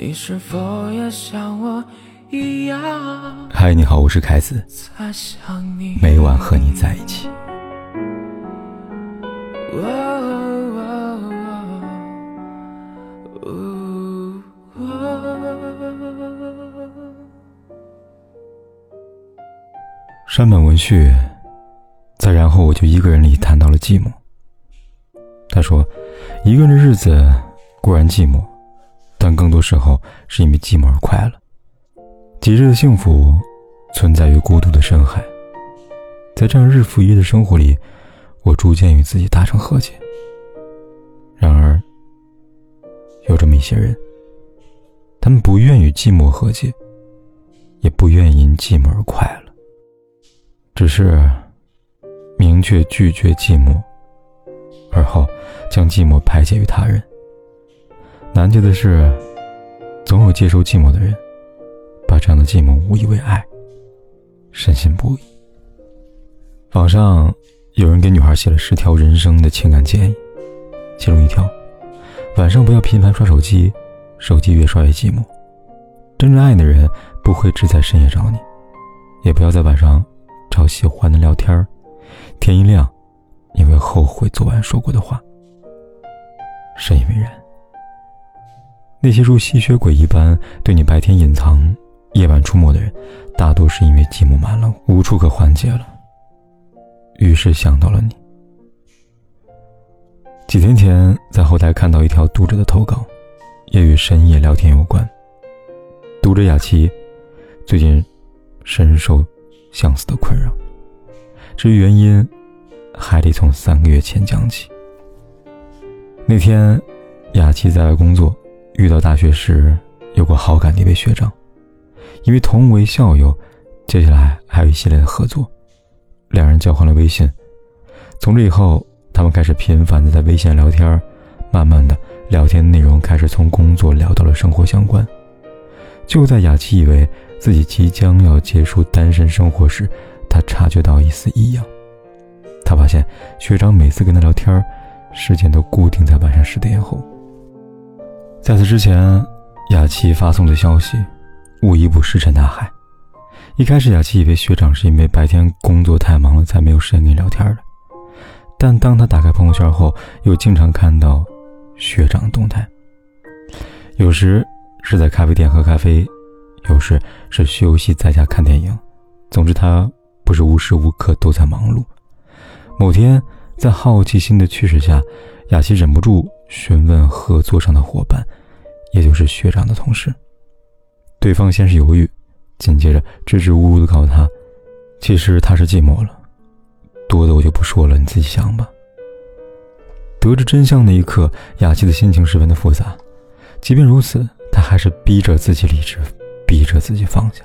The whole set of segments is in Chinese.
你是否也像我一样？嗨，你好，我是凯子，每晚和你在一起。山本文绪，再然后我就一个人里谈到了寂寞。他说，一个人的日子固然寂寞。但更多时候是因为寂寞而快乐。极致的幸福存在于孤独的深海。在这样日复一日的生活里，我逐渐与自己达成和解。然而，有这么一些人，他们不愿与寂寞和解，也不愿因寂寞而快乐，只是明确拒绝寂寞，而后将寂寞排解于他人。难解的是，总有接受寂寞的人，把这样的寂寞误以为爱，深信不疑。网上有人给女孩写了十条人生的情感建议，其中一条：晚上不要频繁刷手机，手机越刷越寂寞。真正爱你的人不会只在深夜找你，也不要在晚上找喜欢的聊天天一亮，你会后悔昨晚说过的话。深以为然。那些如吸血鬼一般对你白天隐藏、夜晚出没的人，大多是因为寂寞满了，无处可缓解了，于是想到了你。几天前在后台看到一条读者的投稿，也与深夜聊天有关。读者雅琪最近深受相思的困扰，至于原因，还得从三个月前讲起。那天，雅琪在外工作。遇到大学时有过好感的一位学长，因为同为校友，接下来还有一系列的合作，两人交换了微信。从这以后，他们开始频繁的在微信聊天，慢慢的聊天内容开始从工作聊到了生活相关。就在雅琪以为自己即将要结束单身生活时，他察觉到一丝异样。他发现学长每次跟他聊天，时间都固定在晚上十点后。在此之前，雅琪发送的消息无一不石沉大海。一开始，雅琪以为学长是因为白天工作太忙了才没有时间跟你聊天的。但当他打开朋友圈后，又经常看到学长动态。有时是在咖啡店喝咖啡，有时是休息在家看电影。总之，他不是无时无刻都在忙碌。某天，在好奇心的驱使下，雅琪忍不住询问合作上的伙伴。也就是学长的同事，对方先是犹豫，紧接着支支吾吾的告诉他：“其实他是寂寞了，多的我就不说了，你自己想吧。”得知真相那一刻，雅琪的心情十分的复杂。即便如此，他还是逼着自己理智，逼着自己放下。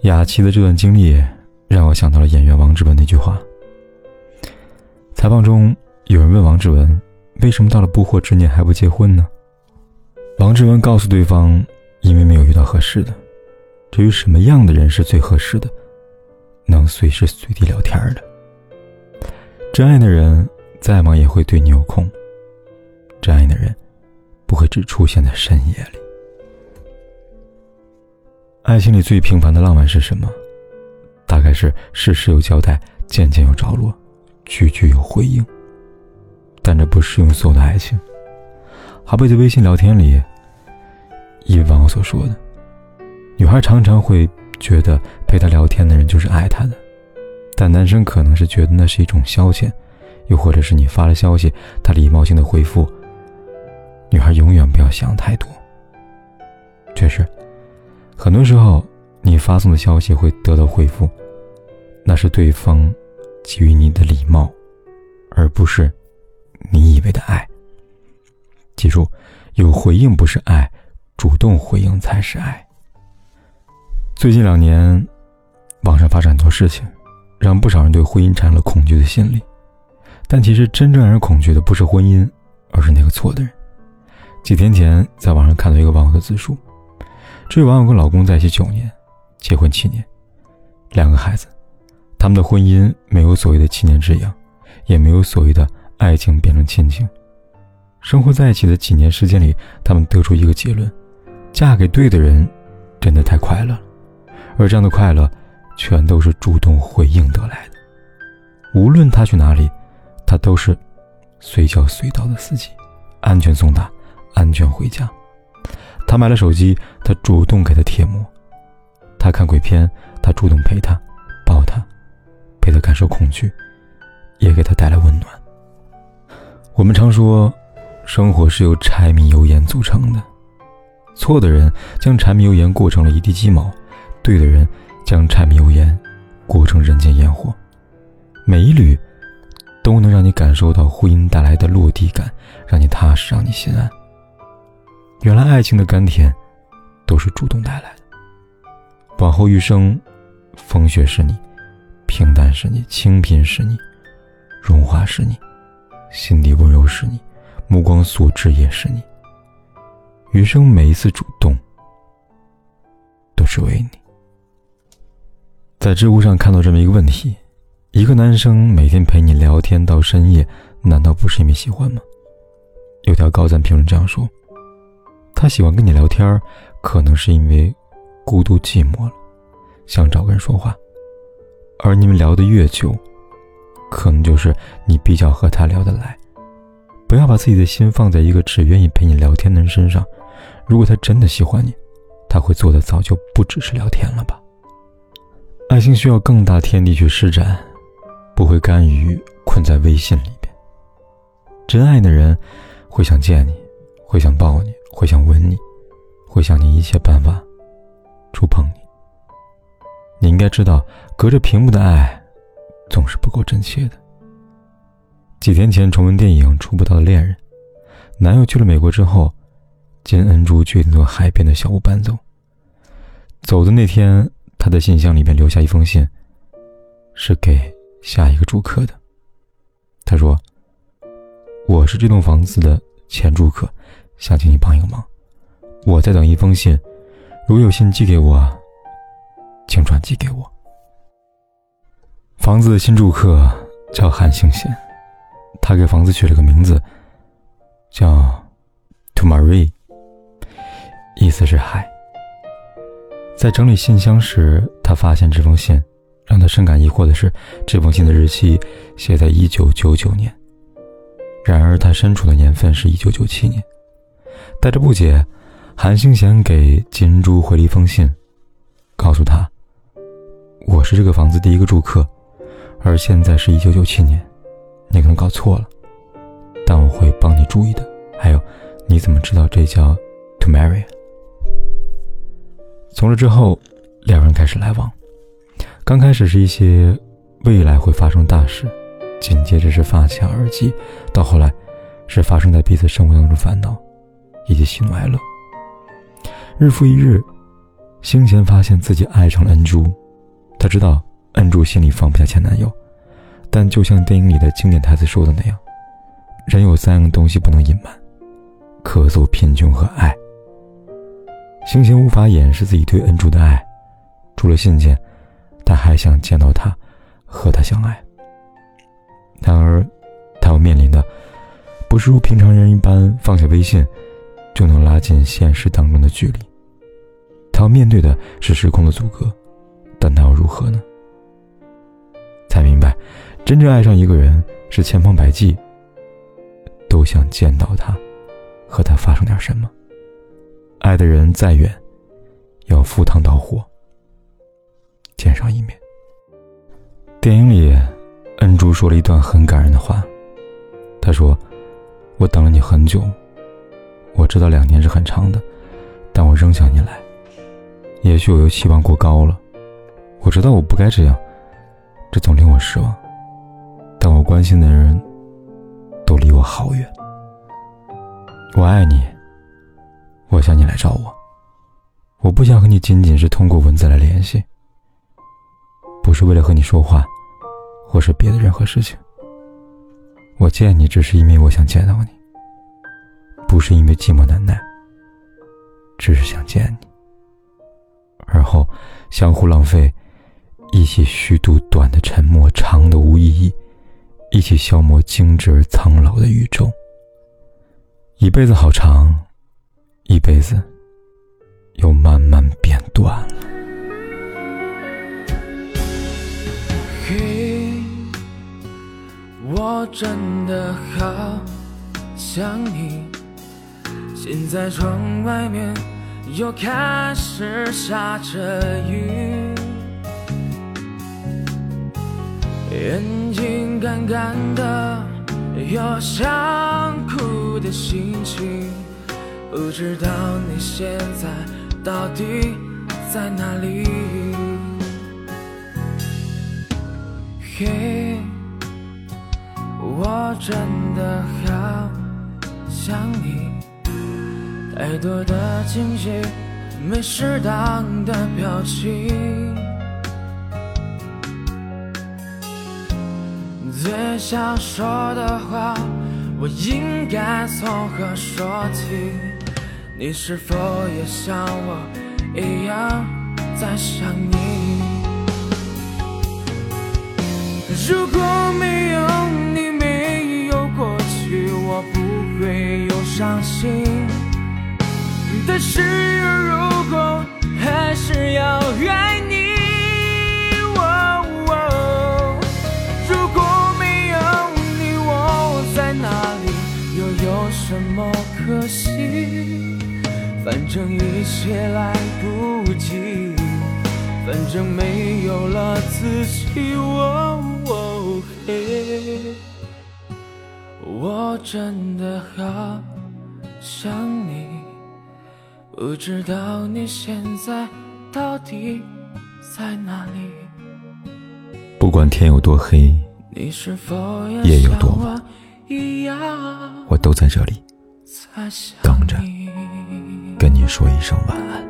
雅琪的这段经历让我想到了演员王志文那句话。采访中有人问王志文：“为什么到了不惑之年还不结婚呢？”王志文告诉对方：“因为没有遇到合适的。至于什么样的人是最合适的，能随时随地聊天的，真爱的人再忙也会对你有空。真爱的人不会只出现在深夜里。爱情里最平凡的浪漫是什么？大概是事事有交代，件件有着落，句句有回应。但这不适用所有的爱情。”好比在微信聊天里，一位网友所说的：“女孩常常会觉得陪她聊天的人就是爱她的，但男生可能是觉得那是一种消遣，又或者是你发了消息，他礼貌性的回复。女孩永远不要想太多。确实，很多时候你发送的消息会得到回复，那是对方给予你的礼貌，而不是你以为的爱。”记住，有回应不是爱，主动回应才是爱。最近两年，网上发生很多事情，让不少人对婚姻产生了恐惧的心理。但其实真正让人恐惧的不是婚姻，而是那个错的人。几天前，在网上看到一个网友的自述：这位网友跟老公在一起九年，结婚七年，两个孩子。他们的婚姻没有所谓的七年之痒，也没有所谓的爱情变成亲情。生活在一起的几年时间里，他们得出一个结论：嫁给对的人，真的太快乐了。而这样的快乐，全都是主动回应得来的。无论他去哪里，他都是随叫随到的司机，安全送达，安全回家。他买了手机，他主动给他贴膜；他看鬼片，他主动陪他，抱他，陪他感受恐惧，也给他带来温暖。我们常说，生活是由柴米油盐组成的。错的人将柴米油盐过成了一地鸡毛，对的人将柴米油盐过成人间烟火。每一缕都能让你感受到婚姻带来的落地感，让你踏实，让你心安。原来爱情的甘甜，都是主动带来的。往后余生，风雪是你，平淡是你，清贫是你，荣华是你，心底温柔是你，目光所至也是你。余生每一次主动，都是为你。在知乎上看到这么一个问题：一个男生每天陪你聊天到深夜，难道不是因为喜欢吗？有条高赞评论这样说。他喜欢跟你聊天，可能是因为孤独寂寞了，想找个人说话。而你们聊得越久，可能就是你比较和他聊得来。不要把自己的心放在一个只愿意陪你聊天的人身上。如果他真的喜欢你，他会做的早就不只是聊天了吧？爱情需要更大天地去施展，不会甘于困在微信里边。真爱的人会想见你，会想抱你。会想吻你，会想你一切办法触碰你。你应该知道，隔着屏幕的爱总是不够真切的。几天前重温电影《触不到的恋人》，男友去了美国之后，金恩珠决定到海边的小屋搬走。走的那天，他在信箱里面留下一封信，是给下一个住客的。他说：“我是这栋房子的前住客。”想请你帮一个忙，我在等一封信，如有信寄给我，请转寄给我。房子的新住客叫韩星贤，他给房子取了个名字，叫 To Marie，意思是海。在整理信箱时，他发现这封信，让他深感疑惑的是，这封信的日期写在一九九九年，然而他身处的年份是一九九七年。带着不解，韩星贤给金珠回了一封信，告诉他：“我是这个房子第一个住客，而现在是一九九七年，你可能搞错了，但我会帮你注意的。还有，你怎么知道这叫 To Marry？” 从这之后，两人开始来往。刚开始是一些未来会发生大事，紧接着是发卡而及，到后来是发生在彼此生活当中烦恼。以及喜怒哀乐。日复一日，星贤发现自己爱上了恩珠。他知道恩珠心里放不下前男友，但就像电影里的经典台词说的那样：“人有三样东西不能隐瞒，咳嗽、贫穷和爱。”星星无法掩饰自己对恩珠的爱，除了信件，他还想见到她，和她相爱。然而，他要面临的，不是如平常人一般放下微信。就能拉近现实当中的距离。他要面对的是时空的阻隔，但他要如何呢？才明白，真正爱上一个人是千方百计都想见到他，和他发生点什么。爱的人再远，要赴汤蹈火见上一面。电影里，恩珠说了一段很感人的话。他说：“我等了你很久。”我知道两年是很长的，但我仍想你来。也许我又期望过高了。我知道我不该这样，这总令我失望。但我关心的人都离我好远。我爱你，我想你来找我。我不想和你仅仅是通过文字来联系，不是为了和你说话，或是别的任何事情。我见你只是因为我想见到你。不是因为寂寞难耐，只是想见你。而后相互浪费，一起虚度短的沉默，长的无意义，一起消磨精致而苍老的宇宙。一辈子好长，一辈子又慢慢变短了。嘿，我真的好想你。现在窗外面又开始下着雨。眼睛干干的，有想哭的心情，不知道你现在到底在哪里？嘿，我真的好想你，太多的惊喜，没适当的表情。最想说的话，我应该从何说起？你是否也像我一样在想你？如果没有你，没有过去，我不会有伤心。但是如果还是要爱你。什么可惜？反正一切来不及，反正没有了自己。哦嘿，我真的好想你，不知道你现在到底在哪里？不管天有多黑，夜有多晚。我都在这里等着，跟你说一声晚安。